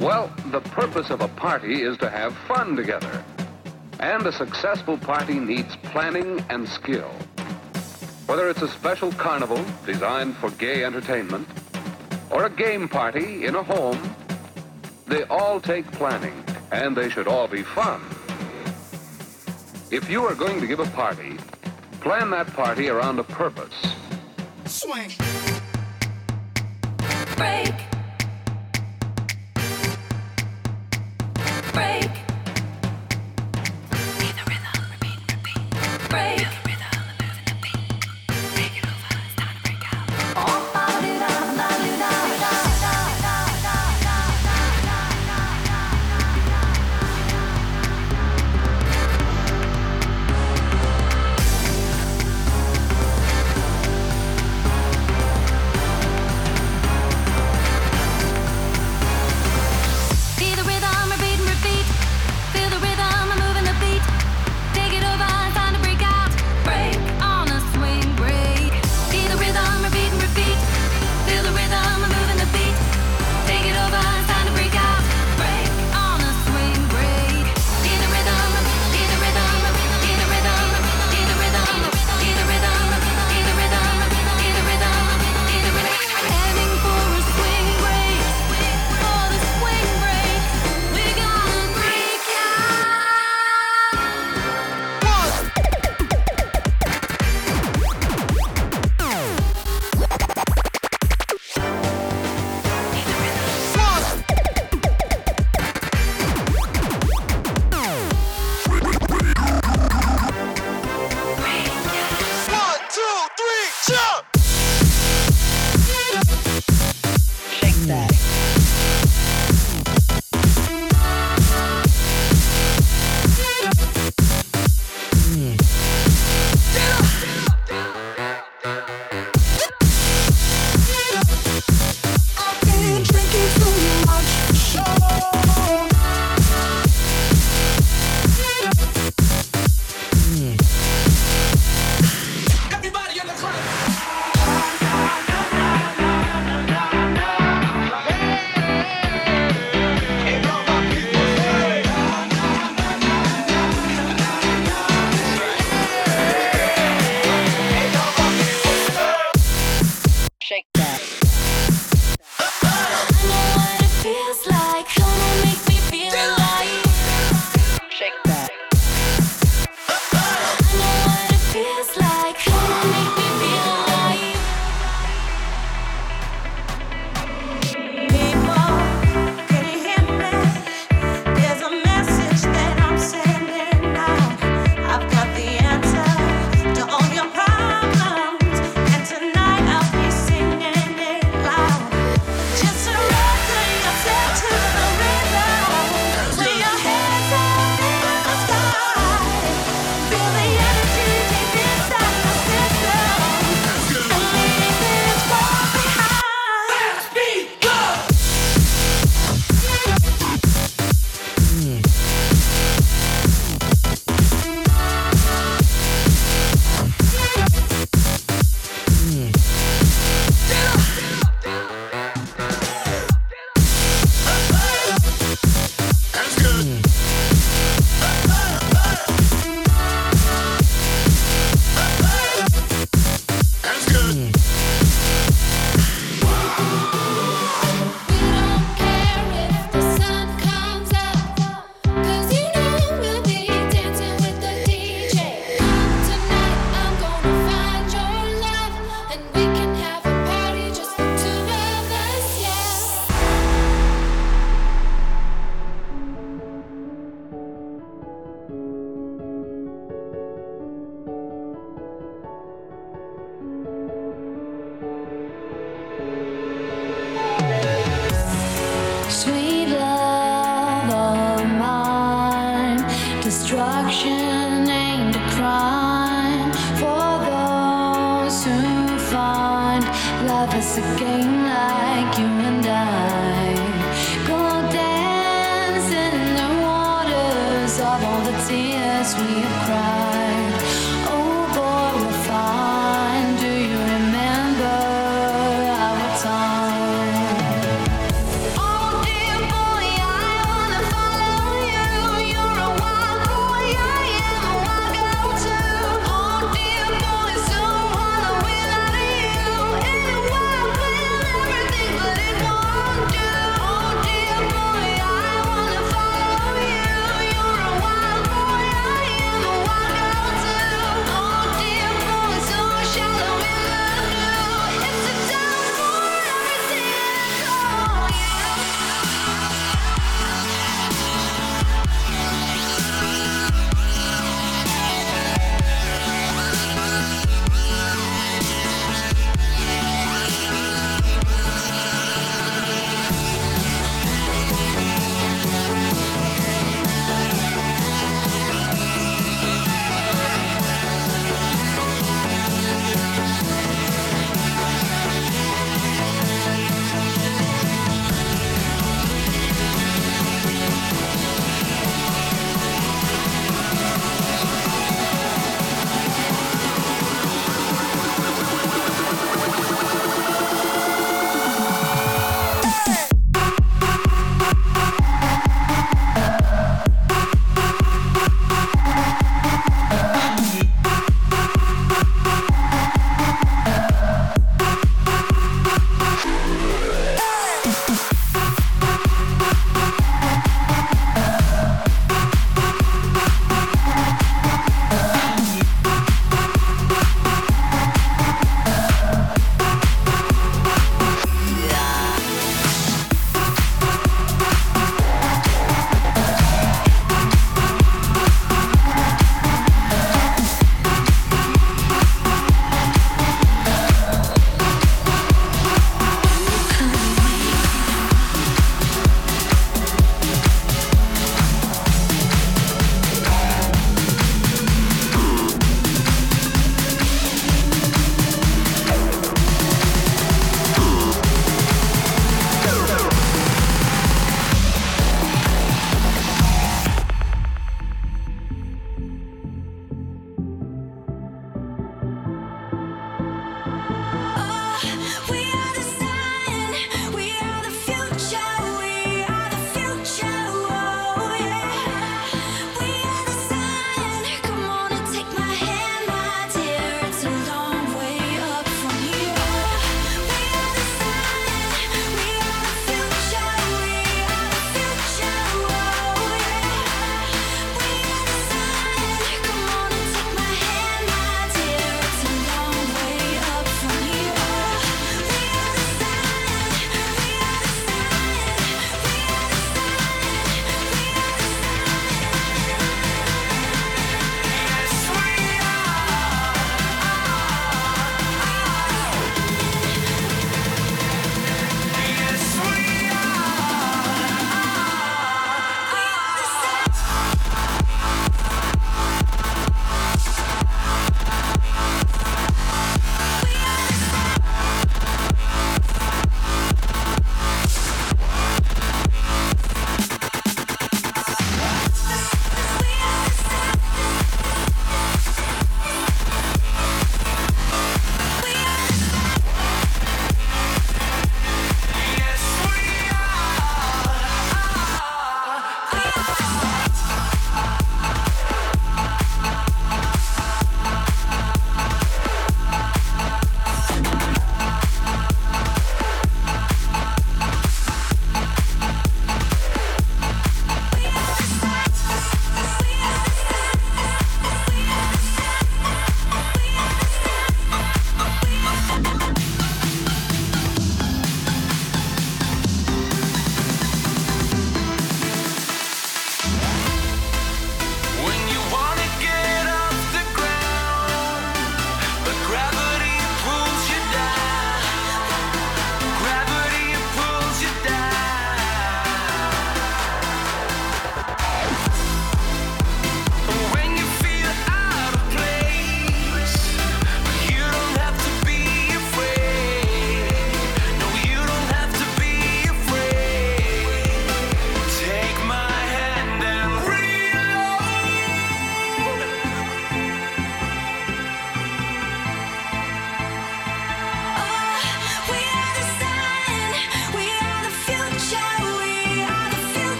Well, the purpose of a party is to have fun together. And a successful party needs planning and skill. Whether it's a special carnival designed for gay entertainment or a game party in a home, they all take planning and they should all be fun. If you are going to give a party, plan that party around a purpose. Swing. Break. break.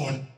Have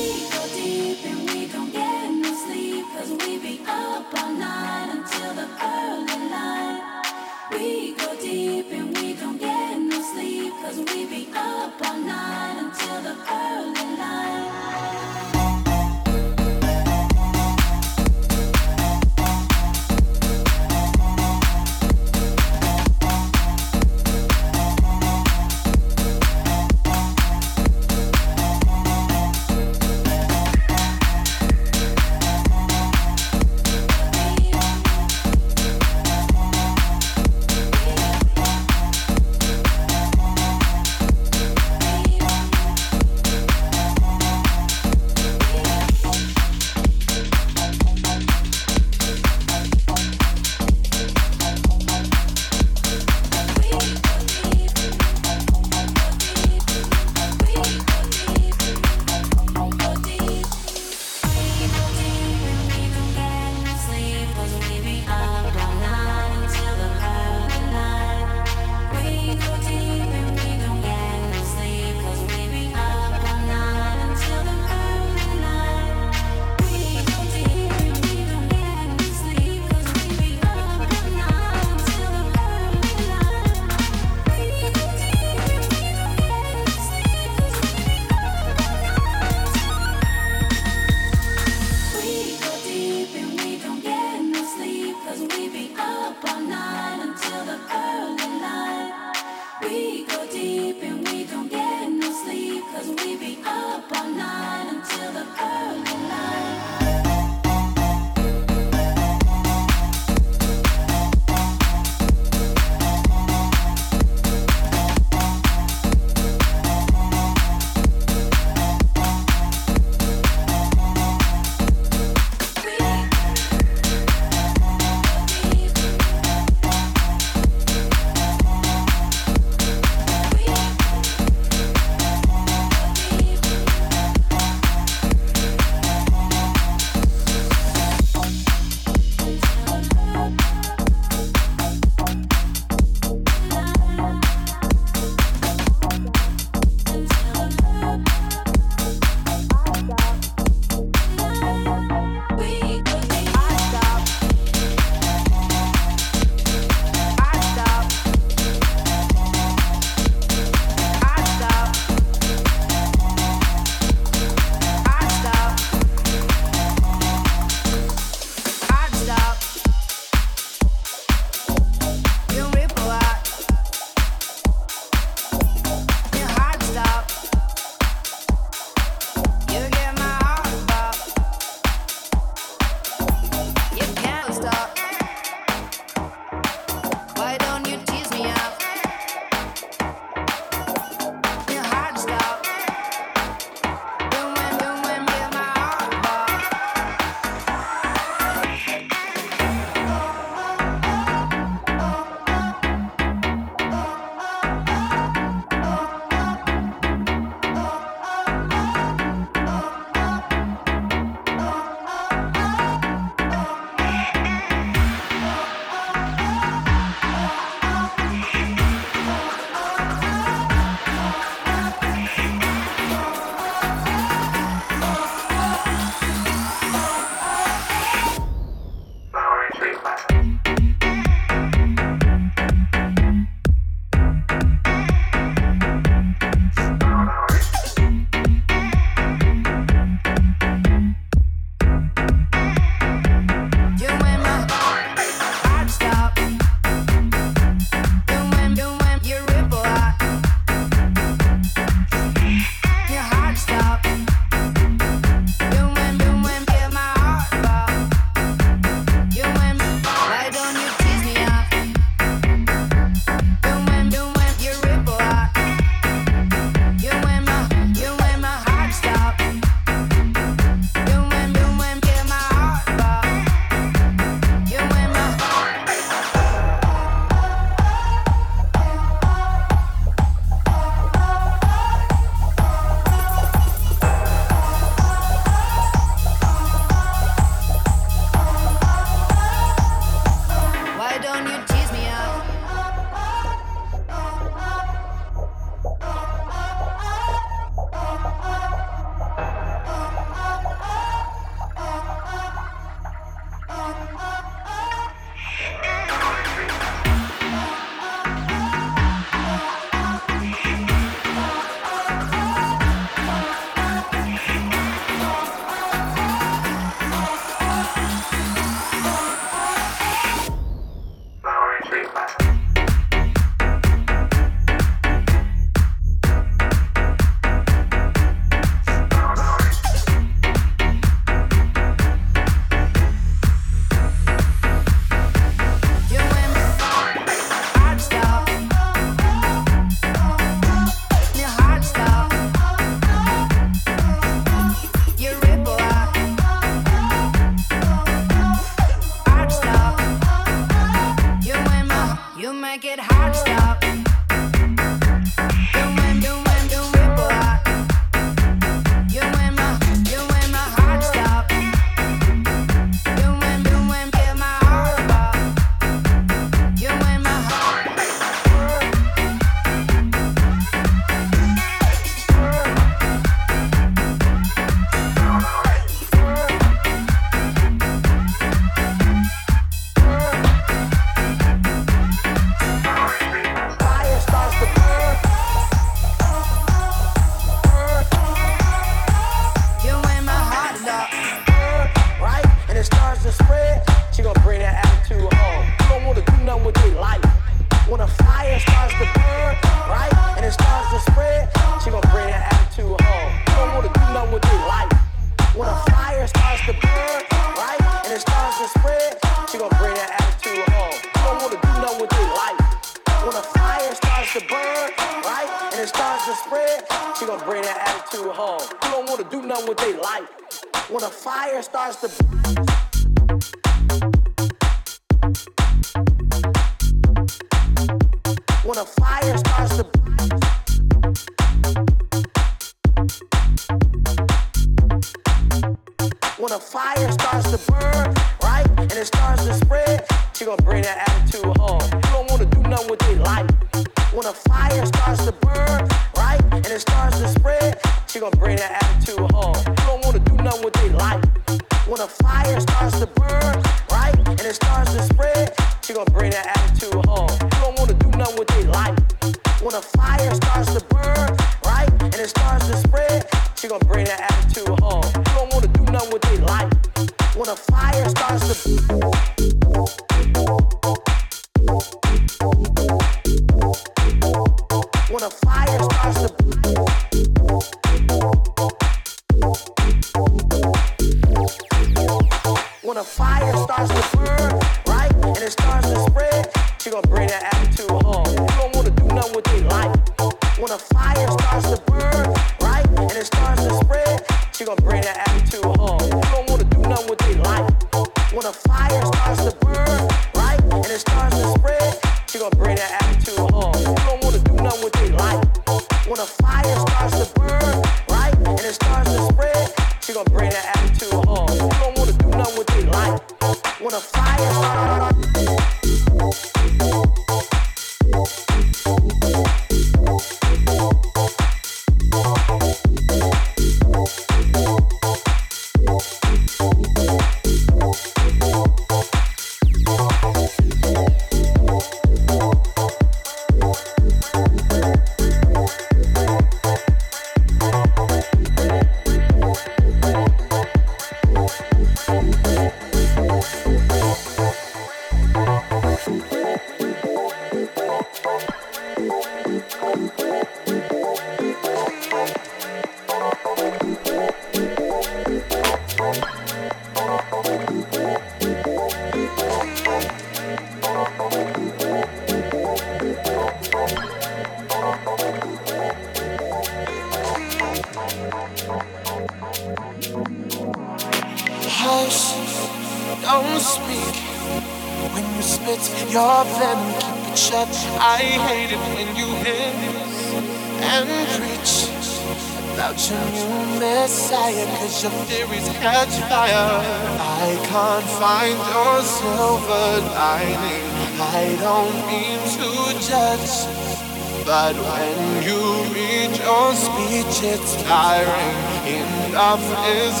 But when you read your speech, it's tiring. Enough is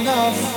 enough.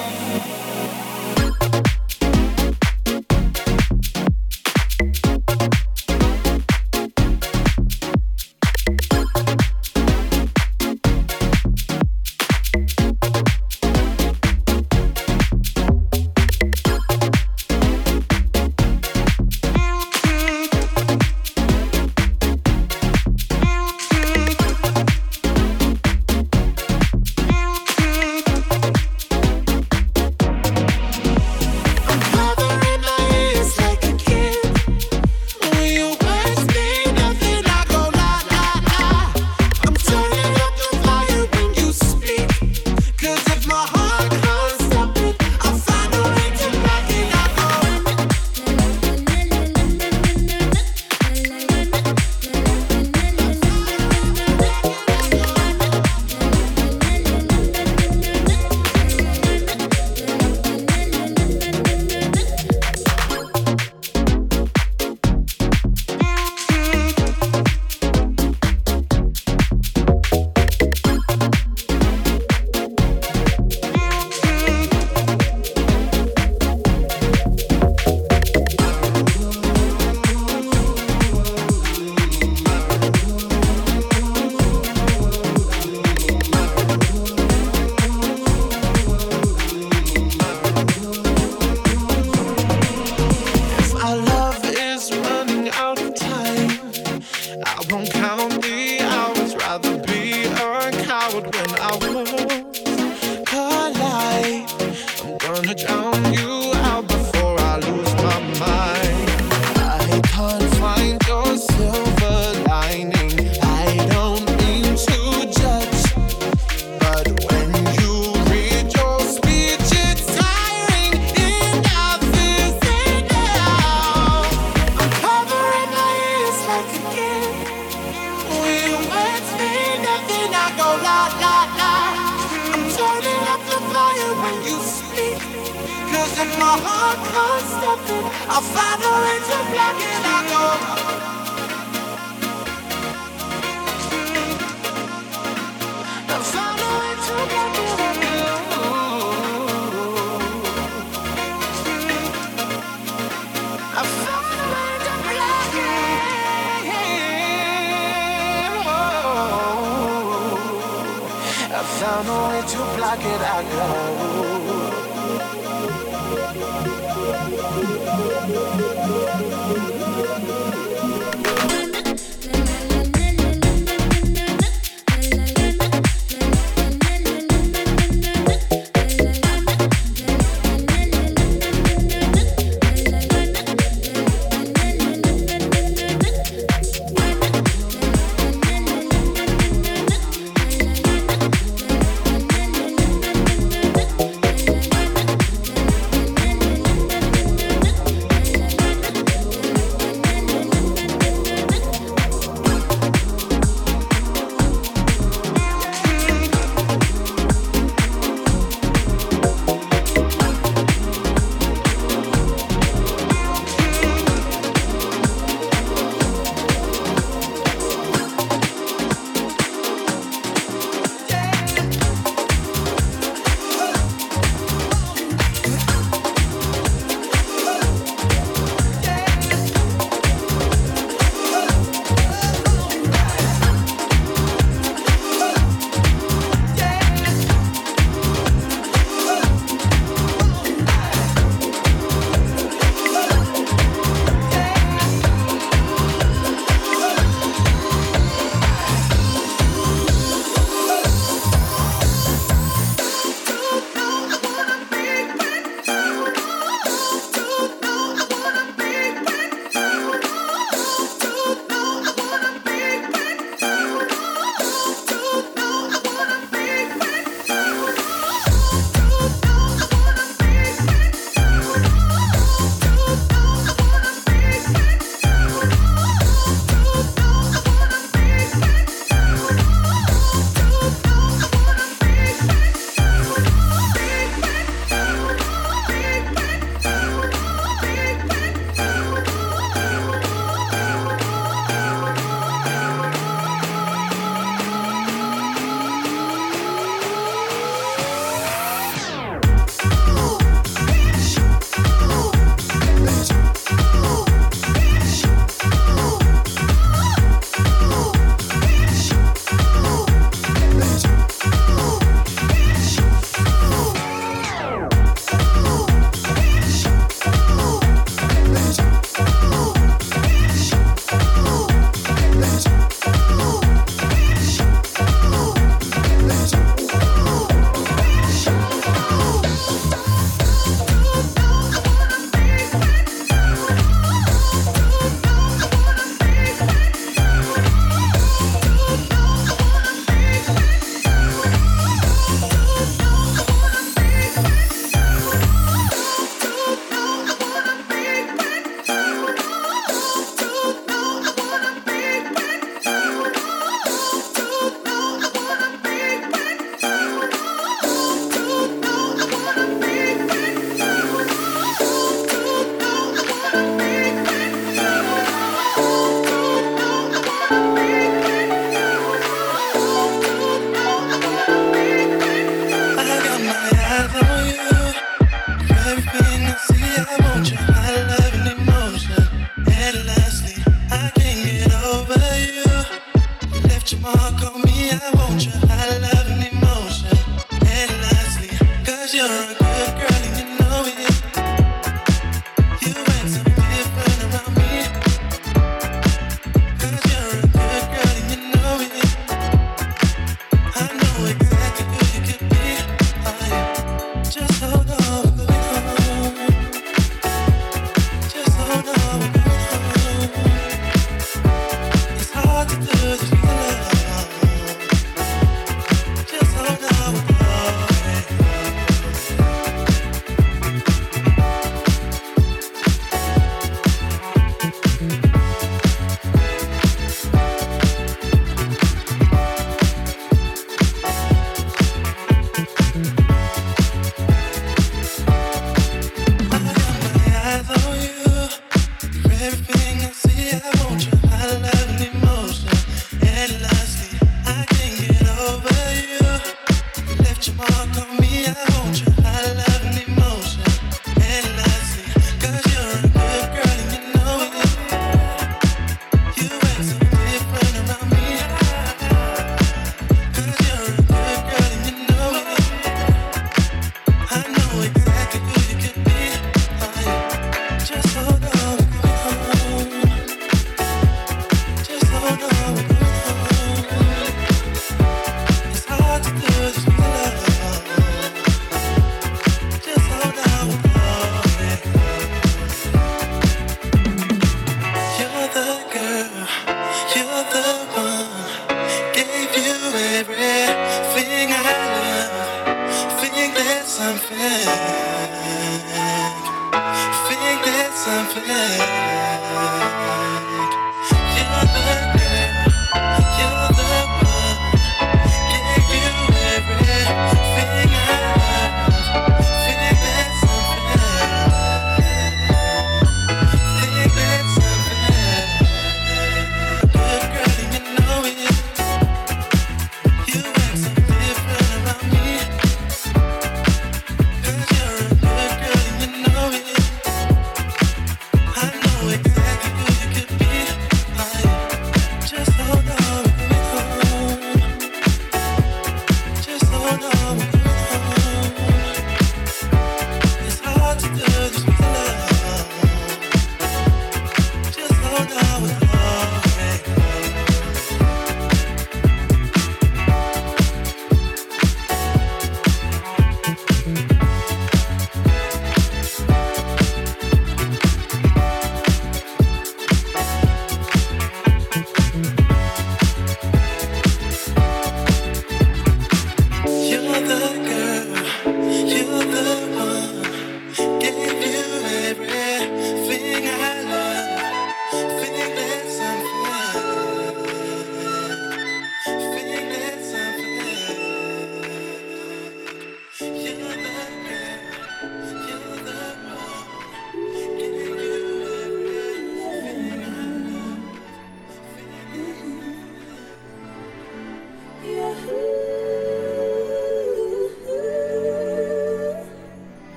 Thank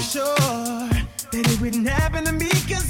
sure that it wouldn't happen to me, cause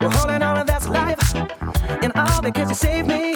We're holding on, and that's life. And all because you saved me.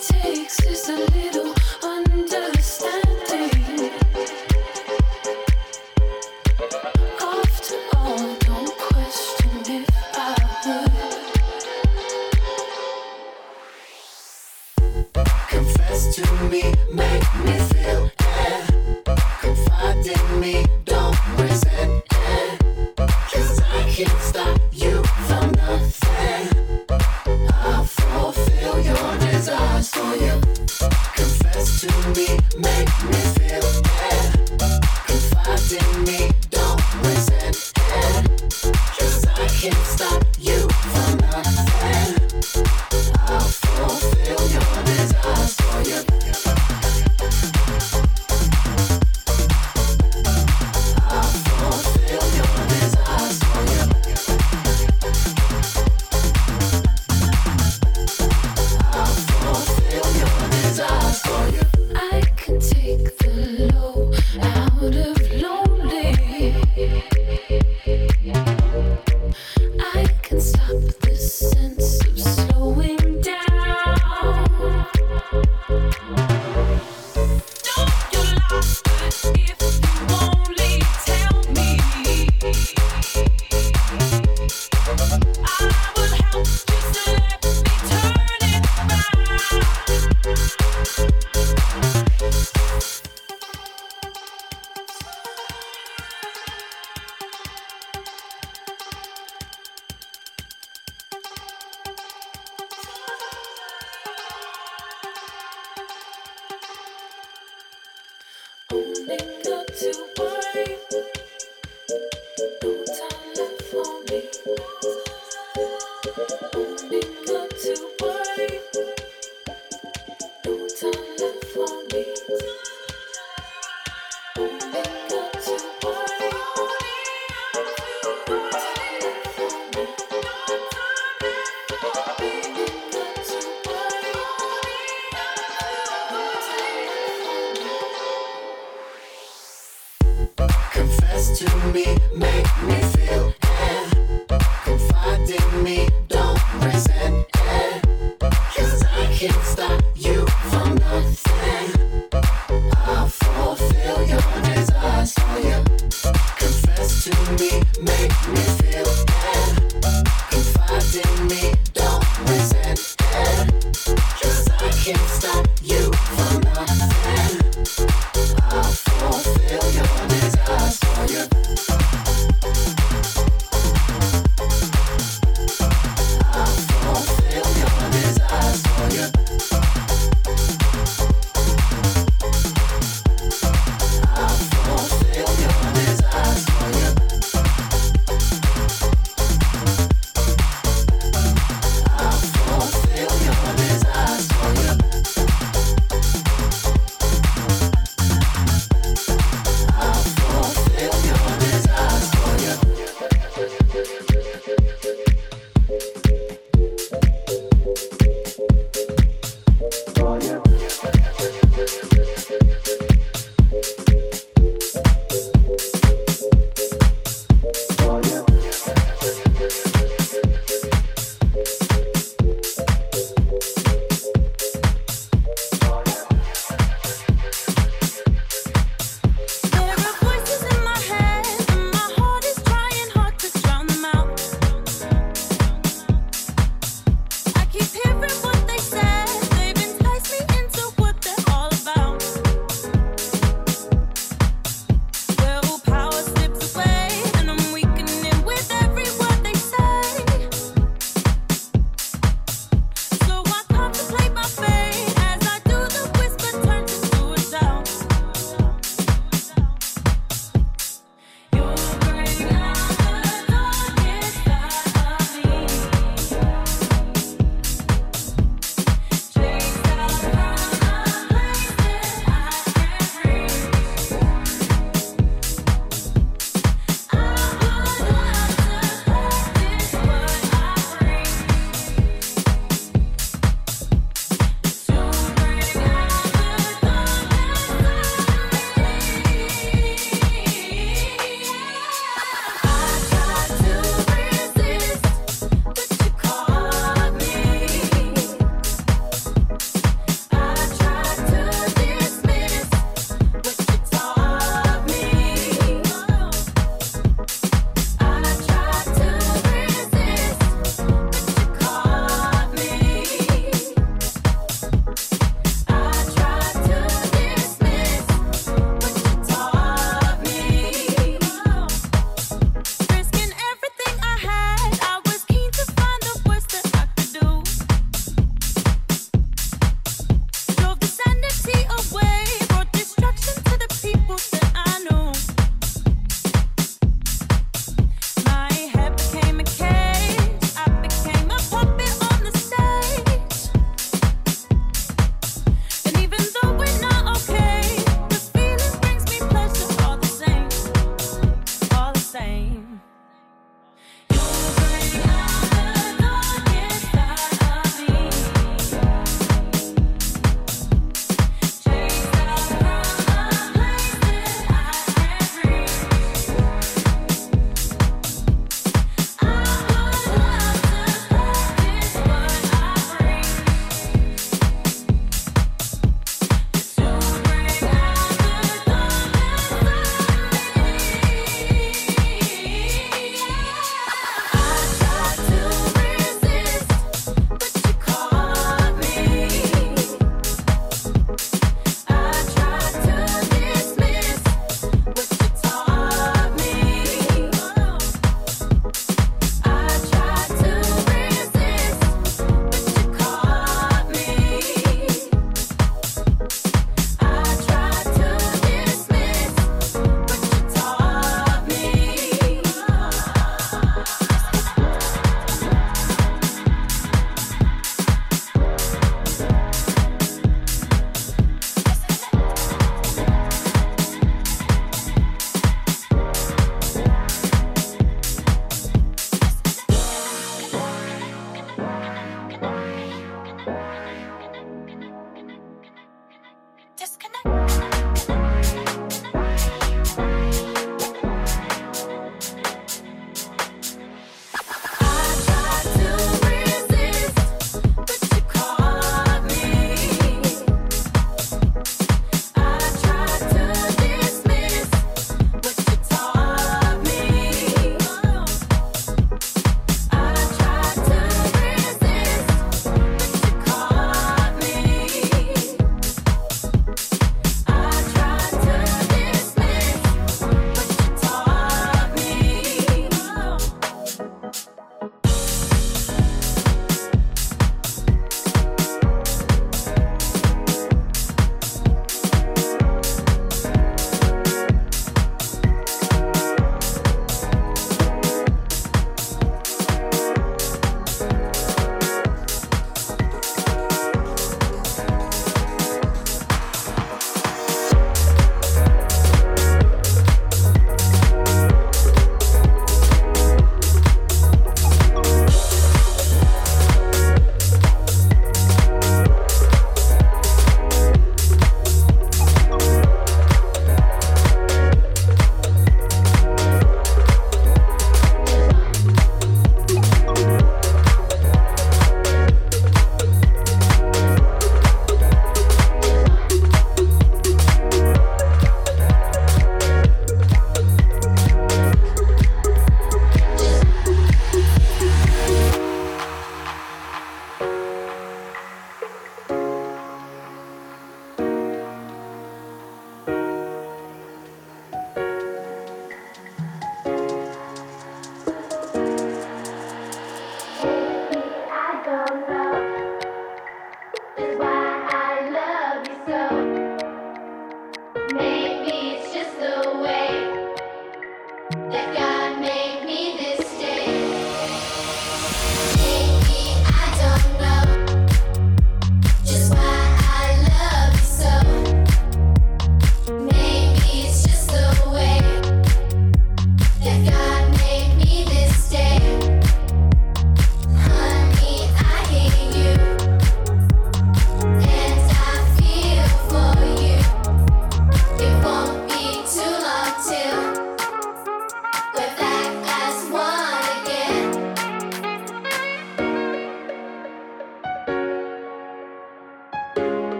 Takes is a